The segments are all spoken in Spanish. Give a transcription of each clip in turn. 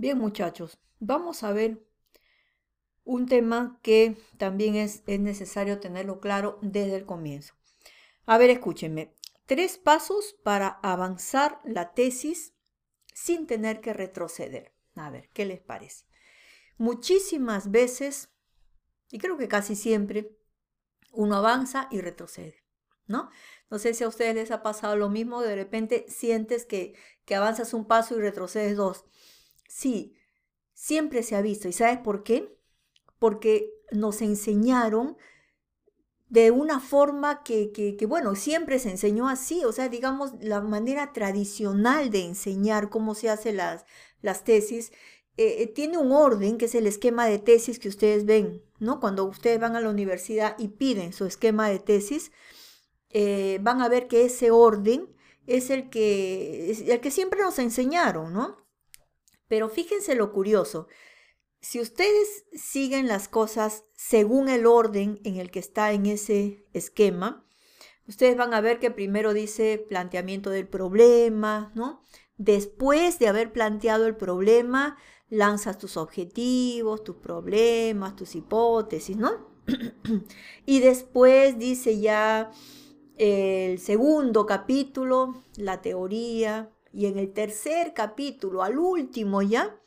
Bien, muchachos, vamos a ver un tema que también es, es necesario tenerlo claro desde el comienzo. A ver, escúchenme. Tres pasos para avanzar la tesis sin tener que retroceder. A ver, ¿qué les parece? Muchísimas veces, y creo que casi siempre, uno avanza y retrocede, ¿no? No sé si a ustedes les ha pasado lo mismo, de repente sientes que, que avanzas un paso y retrocedes dos. Sí, siempre se ha visto. ¿Y sabes por qué? Porque nos enseñaron de una forma que, que, bueno, siempre se enseñó así, o sea, digamos, la manera tradicional de enseñar cómo se hacen las, las tesis, eh, eh, tiene un orden que es el esquema de tesis que ustedes ven, ¿no? Cuando ustedes van a la universidad y piden su esquema de tesis, eh, van a ver que ese orden es el que, es el que siempre nos enseñaron, ¿no? Pero fíjense lo curioso. Si ustedes siguen las cosas según el orden en el que está en ese esquema, ustedes van a ver que primero dice planteamiento del problema, ¿no? Después de haber planteado el problema, lanzas tus objetivos, tus problemas, tus hipótesis, ¿no? y después dice ya el segundo capítulo, la teoría, y en el tercer capítulo, al último ya,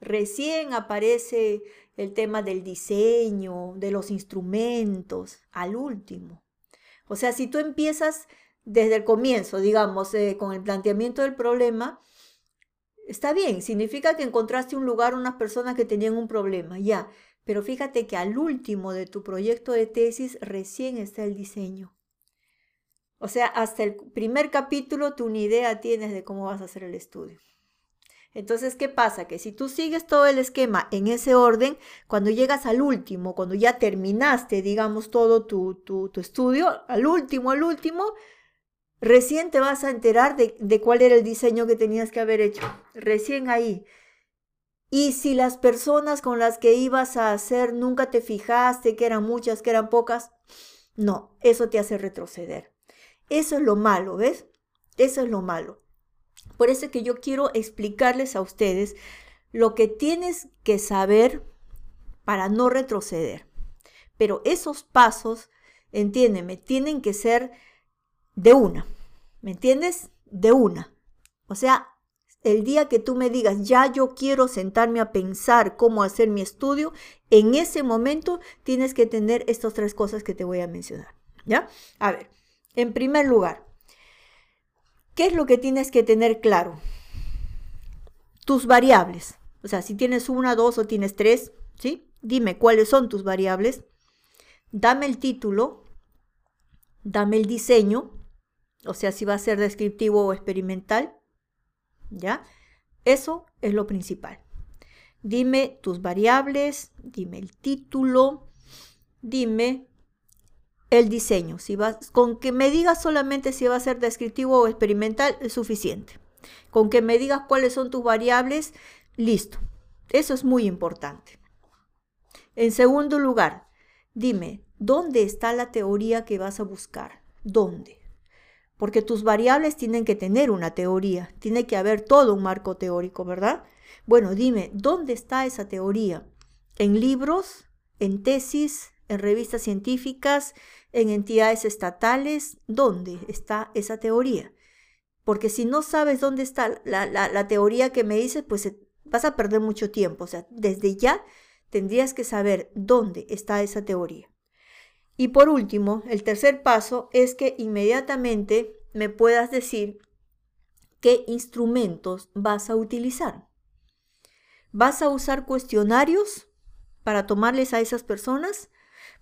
recién aparece el tema del diseño, de los instrumentos, al último. O sea, si tú empiezas desde el comienzo, digamos, eh, con el planteamiento del problema, está bien, significa que encontraste un lugar, unas personas que tenían un problema, ya. Pero fíjate que al último de tu proyecto de tesis recién está el diseño. O sea, hasta el primer capítulo tú ni idea tienes de cómo vas a hacer el estudio. Entonces, ¿qué pasa? Que si tú sigues todo el esquema en ese orden, cuando llegas al último, cuando ya terminaste, digamos, todo tu, tu, estudio, al último, al último, recién te vas a enterar de, de cuál era el diseño que tenías que haber hecho. Recién ahí. Y si las personas con las que ibas a hacer nunca te fijaste que eran muchas, que eran pocas, no, eso te hace retroceder. Eso es lo malo, ¿ves? Eso es lo malo. Por eso es que yo quiero explicarles a ustedes lo que tienes que saber para no retroceder. Pero esos pasos, entiéndeme, tienen que ser de una. ¿Me entiendes? De una. O sea, el día que tú me digas, ya yo quiero sentarme a pensar cómo hacer mi estudio, en ese momento tienes que tener estas tres cosas que te voy a mencionar. ¿Ya? A ver, en primer lugar, ¿qué es lo que tienes que tener claro? Tus variables. O sea, si tienes una, dos o tienes tres, ¿sí? Dime cuáles son tus variables. Dame el título. Dame el diseño. O sea, si va a ser descriptivo o experimental. ¿Ya? Eso es lo principal. Dime tus variables, dime el título, dime el diseño. Si vas, con que me digas solamente si va a ser descriptivo o experimental es suficiente. Con que me digas cuáles son tus variables, listo. Eso es muy importante. En segundo lugar, dime, ¿dónde está la teoría que vas a buscar? ¿Dónde? Porque tus variables tienen que tener una teoría, tiene que haber todo un marco teórico, ¿verdad? Bueno, dime, ¿dónde está esa teoría? ¿En libros? ¿En tesis? ¿En revistas científicas? en entidades estatales, ¿dónde está esa teoría? Porque si no sabes dónde está la, teoría que me dices, pues vas a perder mucho tiempo. O sea, desde ya tendrías que saber dónde está esa teoría. Y por último, el tercer paso es que inmediatamente me puedas decir qué instrumentos vas a utilizar. ¿Vas a usar cuestionarios para tomarles a esas personas?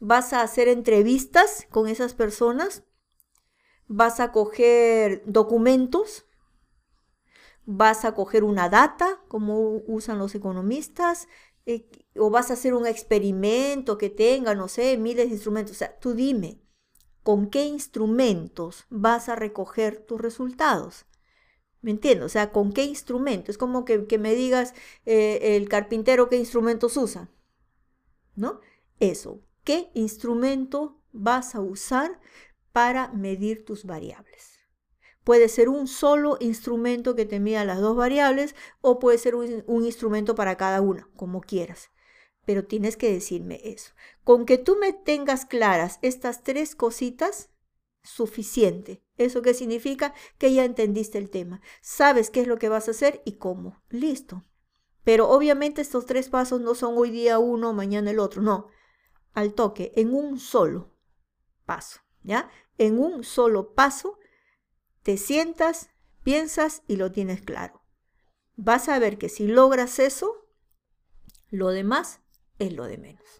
Vas a hacer entrevistas con esas personas, vas a coger documentos, vas a coger una data, como usan los economistas, eh, o vas a hacer un experimento que tenga, no sé, miles de instrumentos. O sea, tú dime, ¿con qué instrumentos vas a recoger tus resultados? ¿Me entiendes? O sea, ¿con qué instrumento? Es como que, me digas eh, el carpintero qué instrumentos usa. ¿No? Eso. ¿Qué instrumento vas a usar para medir tus variables? Puede ser un solo instrumento que te mida las dos variables o puede ser un, instrumento para cada una, como quieras. Pero tienes que decirme eso. Con que tú me tengas claras estas tres cositas, suficiente. ¿Eso qué significa? Que ya entendiste el tema. Sabes qué es lo que vas a hacer y cómo. Listo. Pero obviamente estos tres pasos no son hoy día uno, mañana el otro. No. Al toque, en un solo paso. ¿Ya? En un solo paso te sientas, piensas y lo tienes claro. Vas a ver que si logras eso, lo demás es lo de menos.